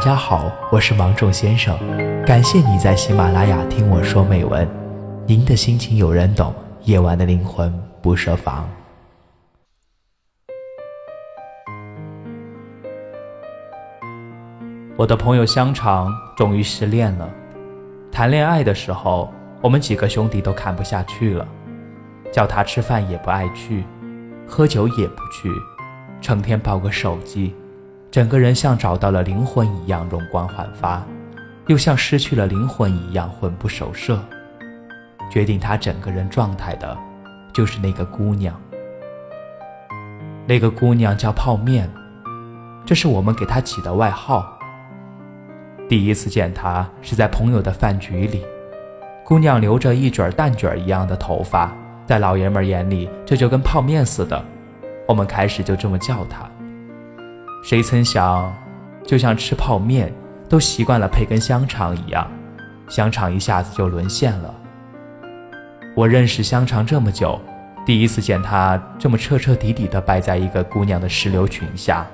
大家好，我是芒种先生，感谢你在喜马拉雅听我说美文。您的心情有人懂，夜晚的灵魂不设防。我的朋友香肠终于失恋了。谈恋爱的时候，我们几个兄弟都看不下去了，叫他吃饭也不爱去，喝酒也不去，成天抱个手机。整个人像找到了灵魂一样容光焕发，又像失去了灵魂一样魂不守舍。决定他整个人状态的，就是那个姑娘。那个姑娘叫泡面，这是我们给她起的外号。第一次见她是在朋友的饭局里，姑娘留着一卷蛋卷一样的头发，在老爷们眼里这就跟泡面似的，我们开始就这么叫她。谁曾想，就像吃泡面都习惯了配根香肠一样，香肠一下子就沦陷了。我认识香肠这么久，第一次见他这么彻彻底底地败在一个姑娘的石榴裙下。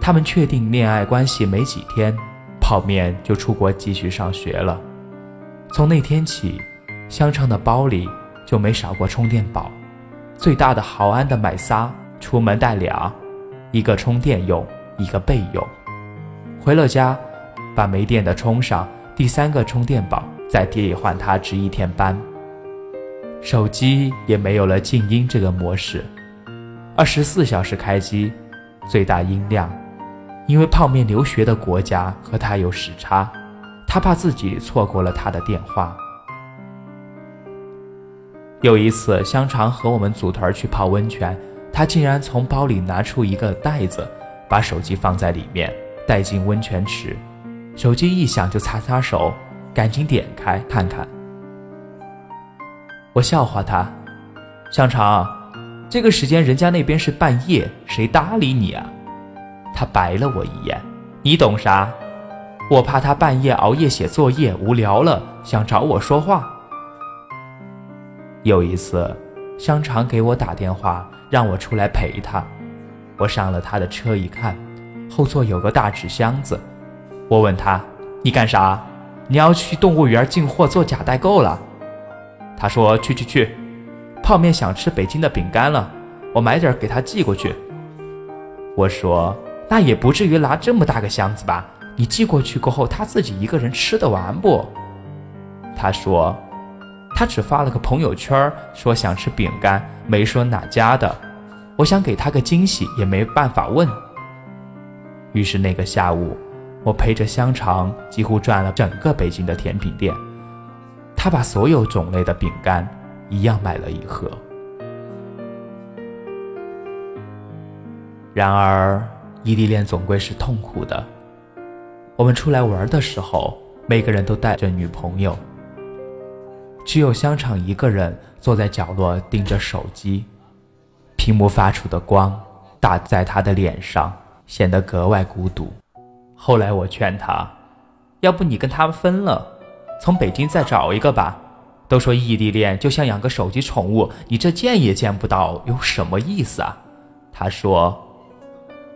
他们确定恋爱关系没几天，泡面就出国继续上学了。从那天起，香肠的包里就没少过充电宝，最大的豪安的买仨，出门带俩。一个充电用，一个备用。回了家，把没电的充上，第三个充电宝再替换它值一天班。手机也没有了静音这个模式，二十四小时开机，最大音量。因为泡面留学的国家和他有时差，他怕自己错过了他的电话。有一次，香肠和我们组团去泡温泉。他竟然从包里拿出一个袋子，把手机放在里面，带进温泉池。手机一响就擦擦手，赶紧点开看看。我笑话他：“香肠，这个时间人家那边是半夜，谁搭理你啊？”他白了我一眼：“你懂啥？我怕他半夜熬夜写作业无聊了，想找我说话。”有一次，香肠给我打电话。让我出来陪他。我上了他的车，一看，后座有个大纸箱子。我问他：“你干啥？你要去动物园进货做假代购了？”他说：“去去去，泡面想吃北京的饼干了，我买点给他寄过去。”我说：“那也不至于拿这么大个箱子吧？你寄过去过后，他自己一个人吃得完不？”他说。他只发了个朋友圈，说想吃饼干，没说哪家的。我想给他个惊喜，也没办法问。于是那个下午，我陪着香肠几乎转了整个北京的甜品店，他把所有种类的饼干一样买了一盒。然而，异地恋总归是痛苦的。我们出来玩的时候，每个人都带着女朋友。只有香肠一个人坐在角落盯着手机，屏幕发出的光打在他的脸上，显得格外孤独。后来我劝他，要不你跟他分了，从北京再找一个吧。都说异地恋就像养个手机宠物，你这见也见不到，有什么意思啊？他说，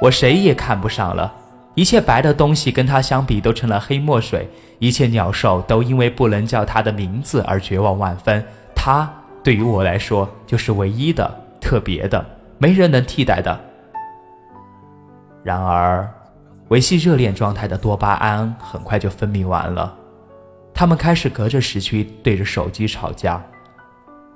我谁也看不上了。一切白的东西跟他相比都成了黑墨水，一切鸟兽都因为不能叫他的名字而绝望万分。他对于我来说就是唯一的、特别的，没人能替代的。然而，维系热恋状态的多巴胺很快就分泌完了，他们开始隔着时区对着手机吵架，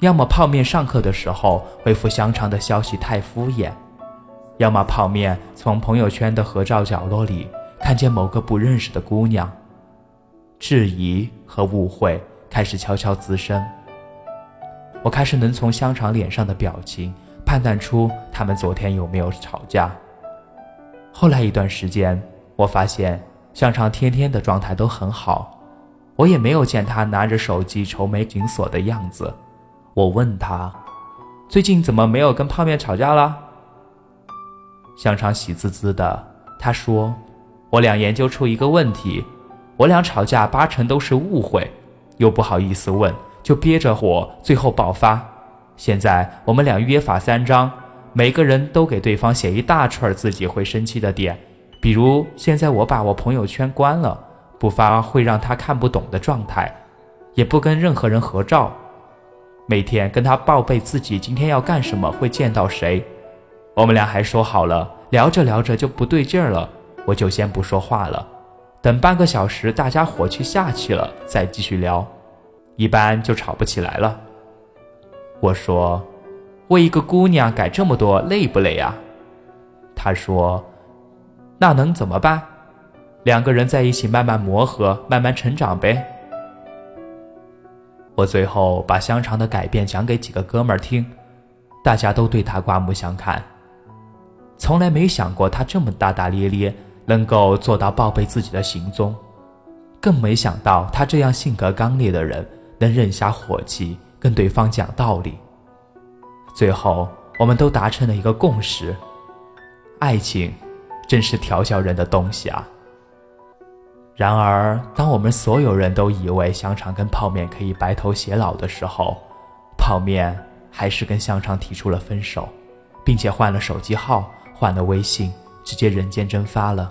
要么泡面上课的时候回复香肠的消息太敷衍。要么泡面从朋友圈的合照角落里看见某个不认识的姑娘，质疑和误会开始悄悄滋生。我开始能从香肠脸上的表情判断出他们昨天有没有吵架。后来一段时间，我发现香肠天天的状态都很好，我也没有见他拿着手机愁眉紧锁的样子。我问他，最近怎么没有跟泡面吵架了？香肠喜滋滋的，他说：“我俩研究出一个问题，我俩吵架八成都是误会，又不好意思问，就憋着火，最后爆发。现在我们俩约法三章，每个人都给对方写一大串自己会生气的点，比如现在我把我朋友圈关了，不发会让他看不懂的状态，也不跟任何人合照，每天跟他报备自己今天要干什么，会见到谁。我们俩还说好了，聊着聊着就不对劲儿了，我就先不说话了，等半个小时大家火气下去了再继续聊，一般就吵不起来了。我说，为一个姑娘改这么多累不累呀？他说。那能怎么办？两个人在一起慢慢磨合，慢慢成长呗。我最后把香肠的改变讲给几个哥们儿听，大家都对他刮目相看。从来没想过他这么大大咧咧，能够做到报备自己的行踪，更没想到他这样性格刚烈的人能忍下火气跟对方讲道理。最后，我们都达成了一个共识：爱情。真是调教人的东西啊！然而，当我们所有人都以为香肠跟泡面可以白头偕老的时候，泡面还是跟香肠提出了分手，并且换了手机号，换了微信，直接人间蒸发了。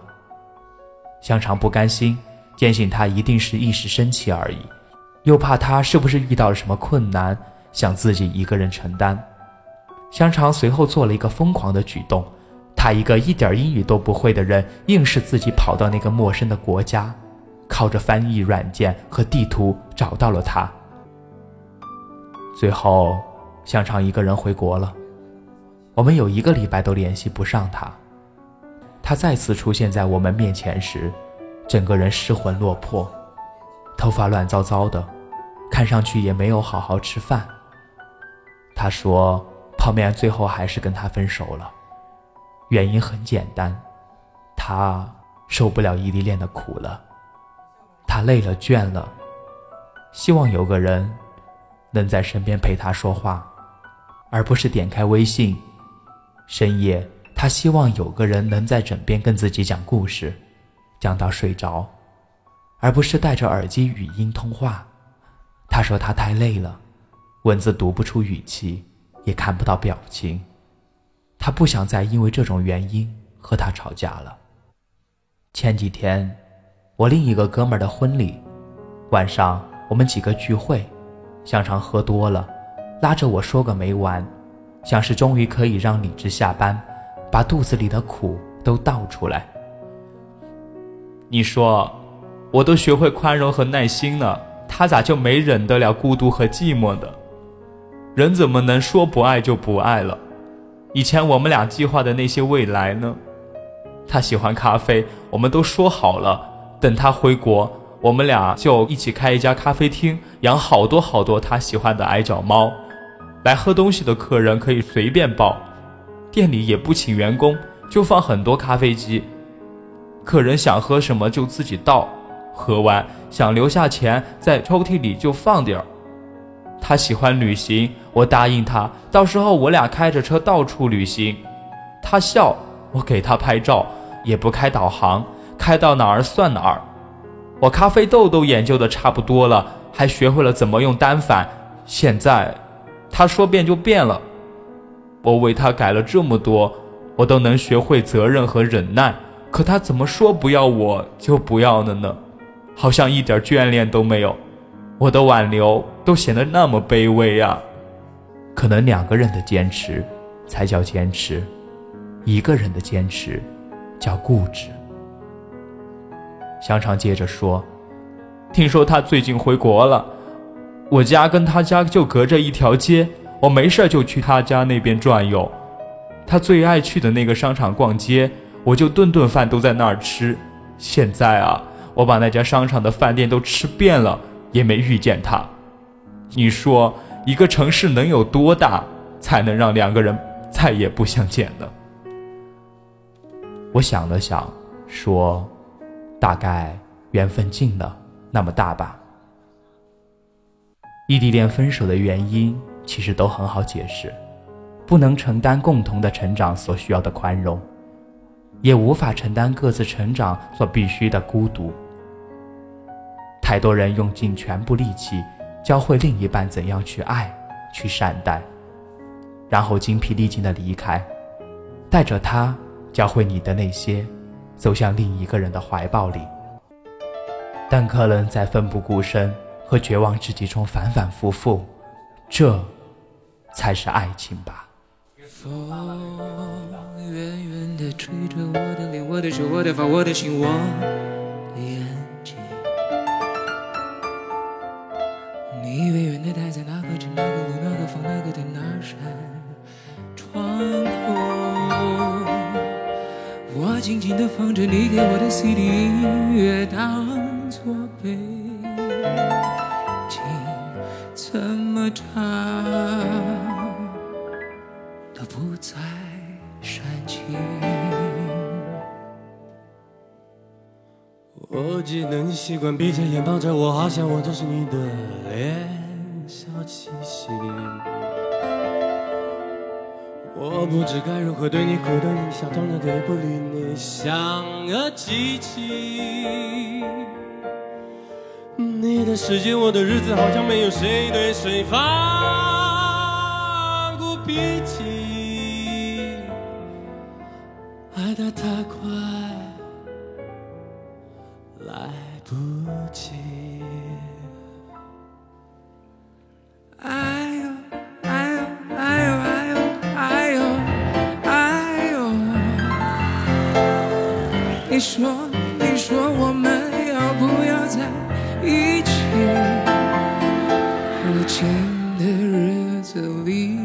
香肠不甘心，坚信他一定是一时生气而已，又怕他是不是遇到了什么困难，想自己一个人承担。香肠随后做了一个疯狂的举动。他一个一点英语都不会的人，硬是自己跑到那个陌生的国家，靠着翻译软件和地图找到了他。最后，香肠一个人回国了。我们有一个礼拜都联系不上他。他再次出现在我们面前时，整个人失魂落魄，头发乱糟糟的，看上去也没有好好吃饭。他说：“泡面最后还是跟他分手了。”原因很简单，他受不了异地恋的苦了，他累了倦了，希望有个人能在身边陪他说话，而不是点开微信。深夜，他希望有个人能在枕边跟自己讲故事，讲到睡着，而不是戴着耳机语音通话。他说他太累了，文字读不出语气，也看不到表情。他不想再因为这种原因和他吵架了。前几天，我另一个哥们儿的婚礼，晚上我们几个聚会，香肠喝多了，拉着我说个没完，像是终于可以让理智下班，把肚子里的苦都倒出来。你说，我都学会宽容和耐心了，他咋就没忍得了孤独和寂寞的？人怎么能说不爱就不爱了？以前我们俩计划的那些未来呢？他喜欢咖啡，我们都说好了，等他回国，我们俩就一起开一家咖啡厅，养好多好多他喜欢的矮脚猫。来喝东西的客人可以随便报，店里也不请员工，就放很多咖啡机，客人想喝什么就自己倒，喝完想留下钱在抽屉里就放点儿。他喜欢旅行，我答应他，到时候我俩开着车到处旅行。他笑，我给他拍照，也不开导航，开到哪儿算哪儿。我咖啡豆都研究的差不多了，还学会了怎么用单反。现在，他说变就变了。我为他改了这么多，我都能学会责任和忍耐。可他怎么说不要我就不要了呢？好像一点眷恋都没有。我的挽留都显得那么卑微呀，可能两个人的坚持才叫坚持，一个人的坚持叫固执。香肠接着说：“听说他最近回国了，我家跟他家就隔着一条街，我没事就去他家那边转悠。他最爱去的那个商场逛街，我就顿顿饭都在那儿吃。现在啊，我把那家商场的饭店都吃遍了。”也没遇见他，你说一个城市能有多大，才能让两个人再也不相见呢？我想了想，说：“大概缘分尽了那么大吧。”异地恋分手的原因其实都很好解释：不能承担共同的成长所需要的宽容，也无法承担各自成长所必须的孤独。太多人用尽全部力气教会另一半怎样去爱、去善待，然后精疲力尽的离开，带着他教会你的那些，走向另一个人的怀抱里。但可能在奋不顾身和绝望之极中反反复复，这才是爱情吧。风远远地吹着我的脸，我的手，我的发，我的心，我的眼睛。你远远地待在那个城、那个路、那个房、那个店、那扇窗口。我静静地放着你给我的 CD 音乐，当唱？都不再煽情。我记得你习惯闭着眼抱着我，好像我就是你的脸，小气息。我不知该如何对你哭的你笑，痛的对不理你，像个机器。你的世界，我的日子，好像没有谁对谁发过脾气，爱得太快，来不及。哎呦哎呦哎呦哎呦哎呦哎呦！你说你说我们要不要在一起？如今的日子里，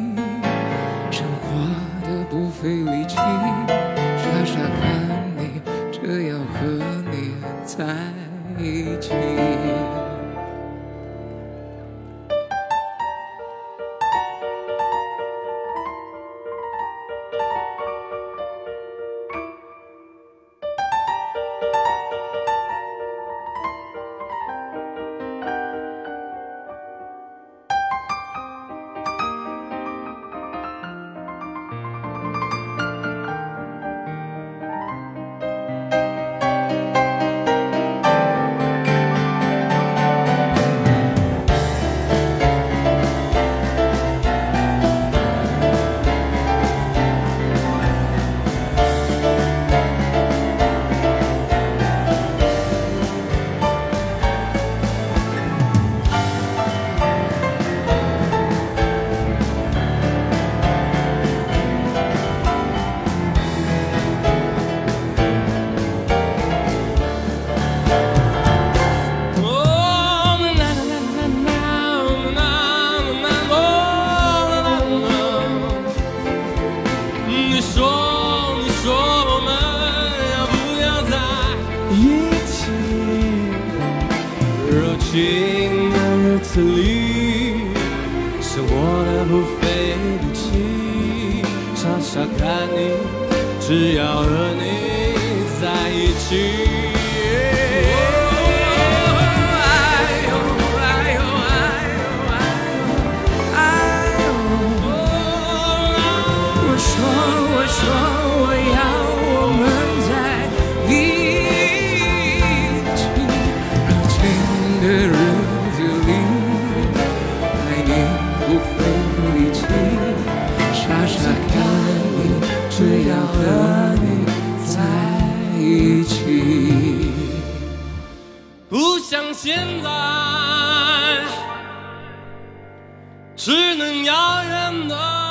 你说，你说我们要不要在一起？柔情的日子里，是我的不费力气，傻傻看你，只要和你在一起。只能遥远的